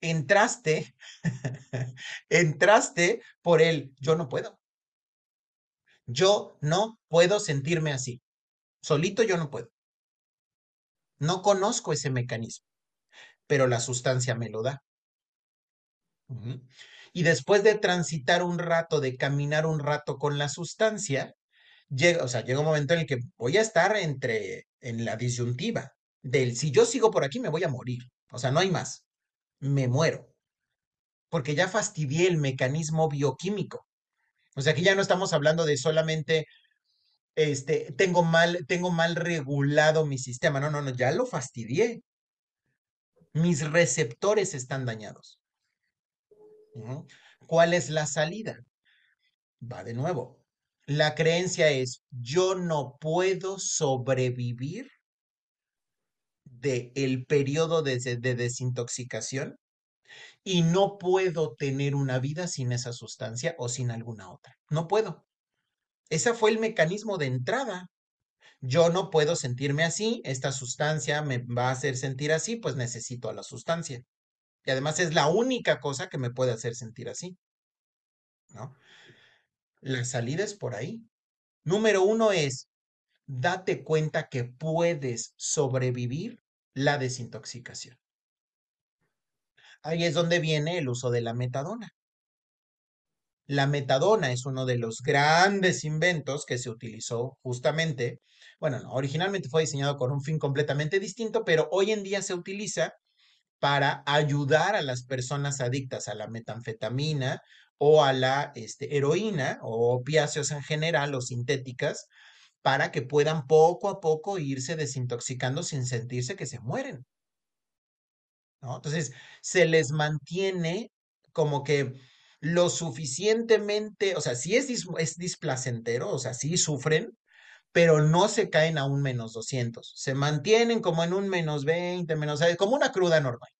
entraste, entraste por el yo no puedo. Yo no puedo sentirme así. Solito yo no puedo. No conozco ese mecanismo, pero la sustancia me lo da. Y después de transitar un rato, de caminar un rato con la sustancia, llega, o sea, llega un momento en el que voy a estar entre, en la disyuntiva del si yo sigo por aquí me voy a morir. O sea, no hay más. Me muero. Porque ya fastidié el mecanismo bioquímico. O sea, aquí ya no estamos hablando de solamente este, tengo mal, tengo mal regulado mi sistema. No, no, no, ya lo fastidié. Mis receptores están dañados. ¿Cuál es la salida? Va de nuevo. La creencia es, yo no puedo sobrevivir del el periodo de, de desintoxicación y no puedo tener una vida sin esa sustancia o sin alguna otra. No puedo. Ese fue el mecanismo de entrada. Yo no puedo sentirme así, esta sustancia me va a hacer sentir así, pues necesito a la sustancia. Y además es la única cosa que me puede hacer sentir así. ¿No? La salida es por ahí. Número uno es, date cuenta que puedes sobrevivir la desintoxicación. Ahí es donde viene el uso de la metadona. La metadona es uno de los grandes inventos que se utilizó justamente, bueno, no, originalmente fue diseñado con un fin completamente distinto, pero hoy en día se utiliza para ayudar a las personas adictas a la metanfetamina o a la este, heroína o opiáceos en general o sintéticas para que puedan poco a poco irse desintoxicando sin sentirse que se mueren. ¿no? Entonces, se les mantiene como que lo suficientemente, o sea, sí es, es displacentero, o sea, sí sufren, pero no se caen a un menos 200, se mantienen como en un menos 20, menos, como una cruda normal.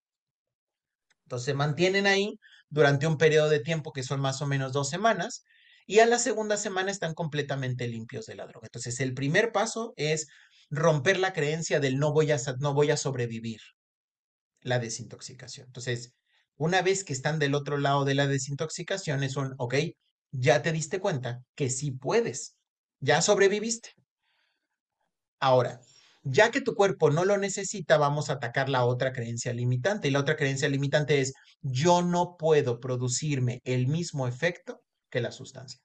Entonces se mantienen ahí durante un periodo de tiempo que son más o menos dos semanas y a la segunda semana están completamente limpios de la droga. Entonces el primer paso es romper la creencia del no voy a, no voy a sobrevivir la desintoxicación. Entonces, una vez que están del otro lado de la desintoxicación, es un, ok, ya te diste cuenta que sí puedes, ya sobreviviste. Ahora, ya que tu cuerpo no lo necesita, vamos a atacar la otra creencia limitante. Y la otra creencia limitante es, yo no puedo producirme el mismo efecto que la sustancia.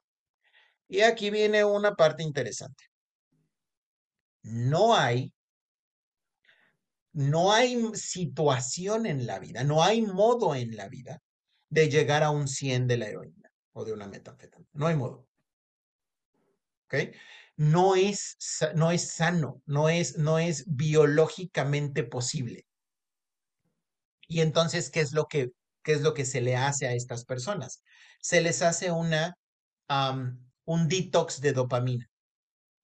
Y aquí viene una parte interesante. No hay no hay situación en la vida, no hay modo en la vida de llegar a un 100 de la heroína o de una metanfetamina. No hay modo. ¿Ok? No es, no es sano, no es, no es biológicamente posible. Y entonces, ¿qué es lo que, qué es lo que se le hace a estas personas? Se les hace una, un detox de dopamina,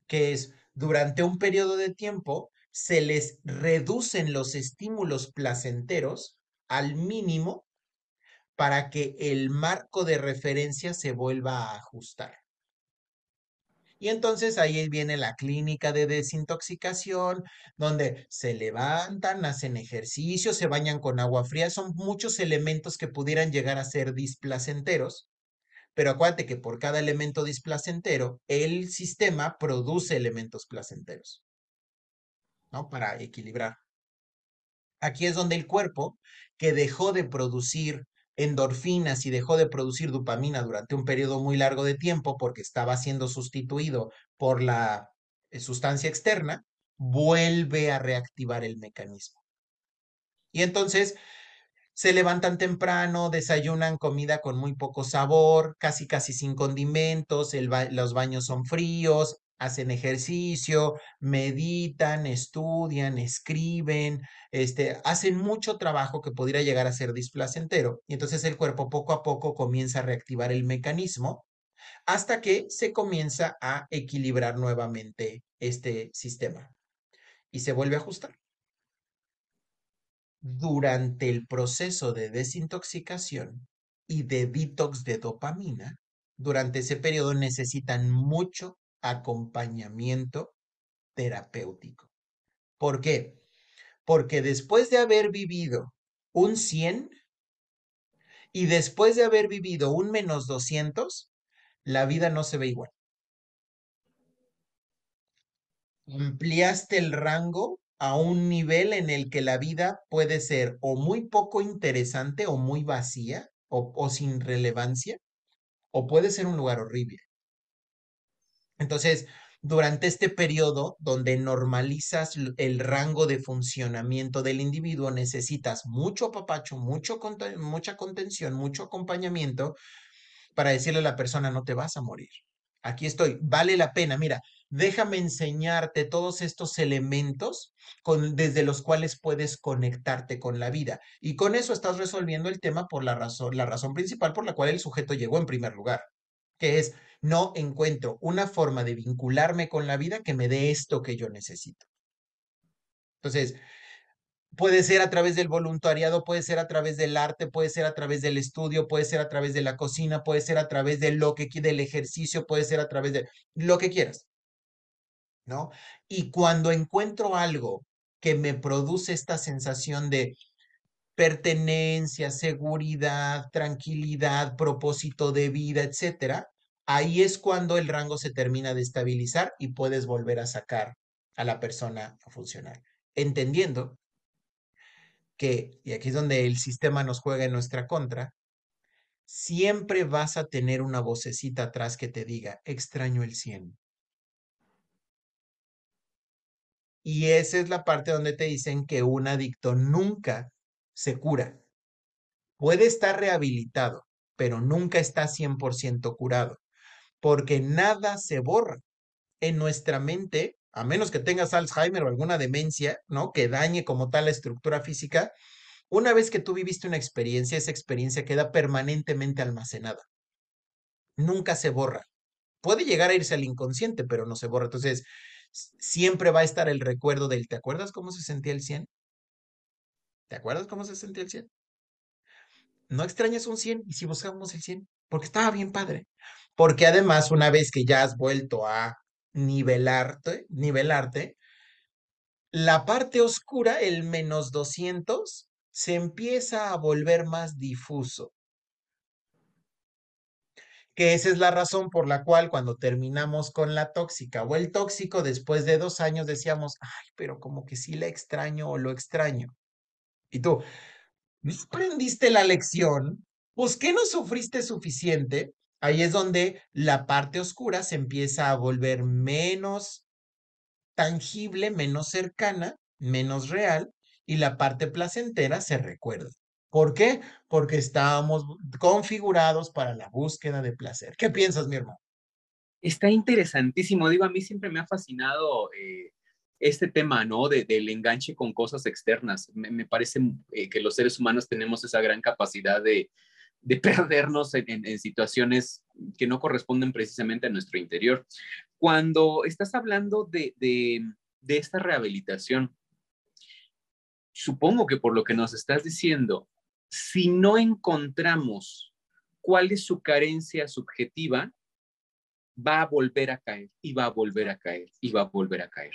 que es durante un periodo de tiempo se les reducen los estímulos placenteros al mínimo para que el marco de referencia se vuelva a ajustar. Y entonces ahí viene la clínica de desintoxicación, donde se levantan, hacen ejercicio, se bañan con agua fría. Son muchos elementos que pudieran llegar a ser displacenteros, pero acuérdate que por cada elemento displacentero, el sistema produce elementos placenteros. ¿no? Para equilibrar. Aquí es donde el cuerpo, que dejó de producir endorfinas y dejó de producir dopamina durante un periodo muy largo de tiempo porque estaba siendo sustituido por la eh, sustancia externa, vuelve a reactivar el mecanismo. Y entonces se levantan temprano, desayunan comida con muy poco sabor, casi casi sin condimentos, los baños son fríos, hacen ejercicio, meditan, estudian, escriben, este, hacen mucho trabajo que podría llegar a ser displacentero. Y entonces el cuerpo poco a poco comienza a reactivar el mecanismo hasta que se comienza a equilibrar nuevamente este sistema y se vuelve a ajustar. Durante el proceso de desintoxicación y de detox de dopamina, durante ese periodo necesitan mucho acompañamiento terapéutico. ¿Por qué? Porque después de haber vivido un 100, Y después de haber vivido un menos 200, la vida no se ve igual. Ampliaste el rango a un nivel en el que la vida puede ser o muy poco interesante o muy vacía o, o sin relevancia, o puede ser un lugar horrible. Entonces, durante este periodo donde normalizas el rango de funcionamiento del individuo, necesitas mucho apapacho, mucho, mucha contención, mucho acompañamiento para decirle a la persona, no te vas a morir. Aquí estoy, vale la pena. Mira, déjame enseñarte todos estos elementos desde los cuales puedes conectarte con la vida. Y con eso estás resolviendo el tema por la razón, la razón principal por la cual el sujeto llegó en primer lugar, que es no encuentro una forma de vincularme con la vida que me dé esto que yo necesito. Entonces, puede ser a través del voluntariado, puede ser a través del arte, puede ser a través del estudio, puede ser a través de la cocina, puede ser a través de lo que del ejercicio, puede ser a través de lo que quieras. ¿No? Y cuando encuentro algo que me produce esta sensación de pertenencia, seguridad, tranquilidad, propósito de vida, etcétera, ahí es cuando el rango se termina de estabilizar y puedes volver a sacar a la persona a funcionar. Entendiendo que, y aquí es donde el sistema nos juega en nuestra contra, siempre vas a tener una vocecita atrás que te diga, extraño el 100. Y esa es la parte donde te dicen que un adicto nunca se cura. Puede estar rehabilitado, pero nunca está 100% curado porque nada se borra. En nuestra mente, a menos que tengas Alzheimer o alguna demencia, ¿no? Que dañe como tal la estructura física, una vez que tú viviste una experiencia, esa experiencia queda permanentemente almacenada. Nunca se borra. Puede llegar a irse al inconsciente, pero no se borra. Entonces, siempre va a estar el recuerdo del, ¿te acuerdas cómo se sentía el 100? ¿Te acuerdas cómo se sentía el 100? No extrañas un 100 y si buscamos el 100, porque estaba bien padre porque además una vez que ya has vuelto a nivelarte, nivelarte, la parte oscura, el menos 200, se empieza a volver más difuso. Que esa es la razón por la cual cuando terminamos con la tóxica o el tóxico, después de dos años decíamos, ay, pero como que sí la extraño o lo extraño. Y tú, ¿no aprendiste la lección? Pues que no sufriste suficiente ahí es donde la parte oscura se empieza a volver menos tangible, menos cercana, menos real, y la parte placentera se recuerda. ¿Por qué? Porque estábamos configurados para la búsqueda de placer. ¿Qué piensas, mi hermano? Está interesantísimo. Digo, a mí siempre me ha fascinado eh, este tema, ¿no? del enganche con cosas externas. Me, parece eh, que los seres humanos tenemos esa gran capacidad de, de perdernos en, situaciones que no corresponden precisamente a nuestro interior. Cuando estás hablando de, de esta rehabilitación, supongo que por lo que nos estás diciendo, si no encontramos cuál es su carencia subjetiva, va a volver a caer y va a volver a caer y va a volver a caer.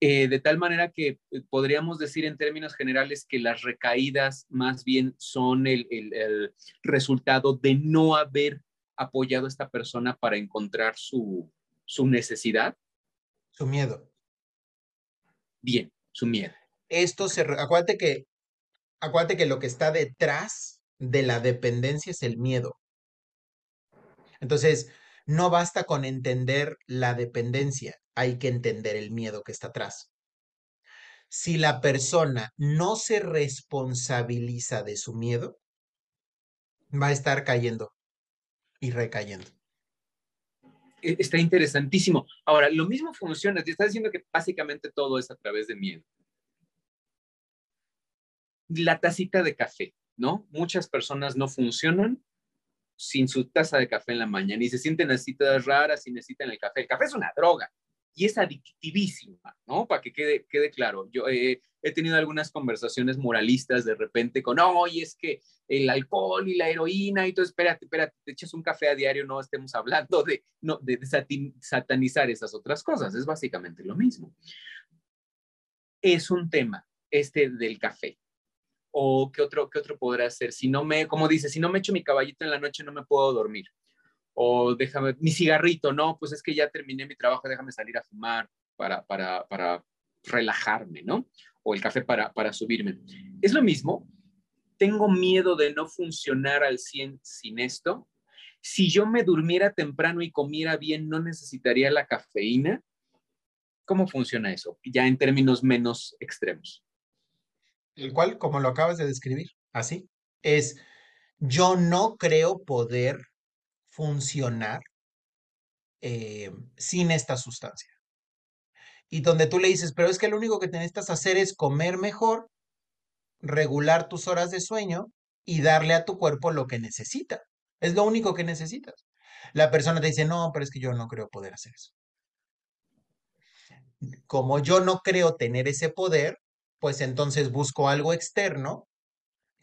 Eh, de tal manera que eh, podríamos decir en términos generales que las recaídas más bien son el, resultado de no haber apoyado a esta persona para encontrar su, su necesidad. Su miedo. Bien, su miedo. Esto se, acuérdate que, acuérdate que lo que está detrás de la dependencia es el miedo. Entonces, no basta con entender la dependencia, hay que entender el miedo que está atrás. Si la persona no se responsabiliza de su miedo, va a estar cayendo y recayendo. E, está interesantísimo. Ahora, lo mismo funciona. Te estás diciendo que básicamente todo es a través de miedo. La tacita de café, ¿no? Muchas personas no funcionan sin su taza de café en la mañana y se sienten así todas raras y necesitan el café. El café es una droga y es adictivísima, ¿no? Para que quede, quede claro. Yo he tenido algunas conversaciones moralistas de repente con, oye, es que el alcohol y la heroína y todo, espérate, espérate, te echas un café a diario, no estemos hablando de, no, de, satanizar esas otras cosas, es básicamente lo mismo. Es un tema, este del café. O qué otro, qué otro podrá hacer. Si no me, como dice, si no me echo mi caballito en la noche no me puedo dormir. O déjame, mi cigarrito, no, pues es que ya terminé mi trabajo, déjame salir a fumar para, para, para relajarme, ¿no? O el café para, para subirme. Es lo mismo, tengo miedo de no funcionar al 100 sin esto. Si yo me durmiera temprano y comiera bien, ¿no necesitaría la cafeína? ¿Cómo funciona eso? Ya en términos menos extremos. El cual, como lo acabas de describir, así, es, yo no creo poder funcionar eh, sin esta sustancia. Y donde tú le dices, pero es que lo único que necesitas hacer es comer mejor, regular tus horas de sueño y darle a tu cuerpo lo que necesita. Es lo único que necesitas. La persona te dice, no, pero es que yo no creo poder hacer eso. Como yo no creo tener ese poder, pues entonces busco algo externo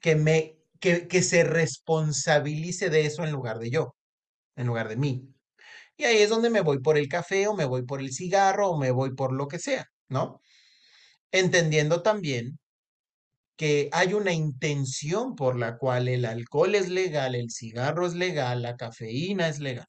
que me que, que se responsabilice de eso en lugar de yo, en lugar de mí. Y ahí es donde me voy por el café o me voy por el cigarro o me voy por lo que sea, ¿no? Entendiendo también que hay una intención por la cual el alcohol es legal, el cigarro es legal, la cafeína es legal.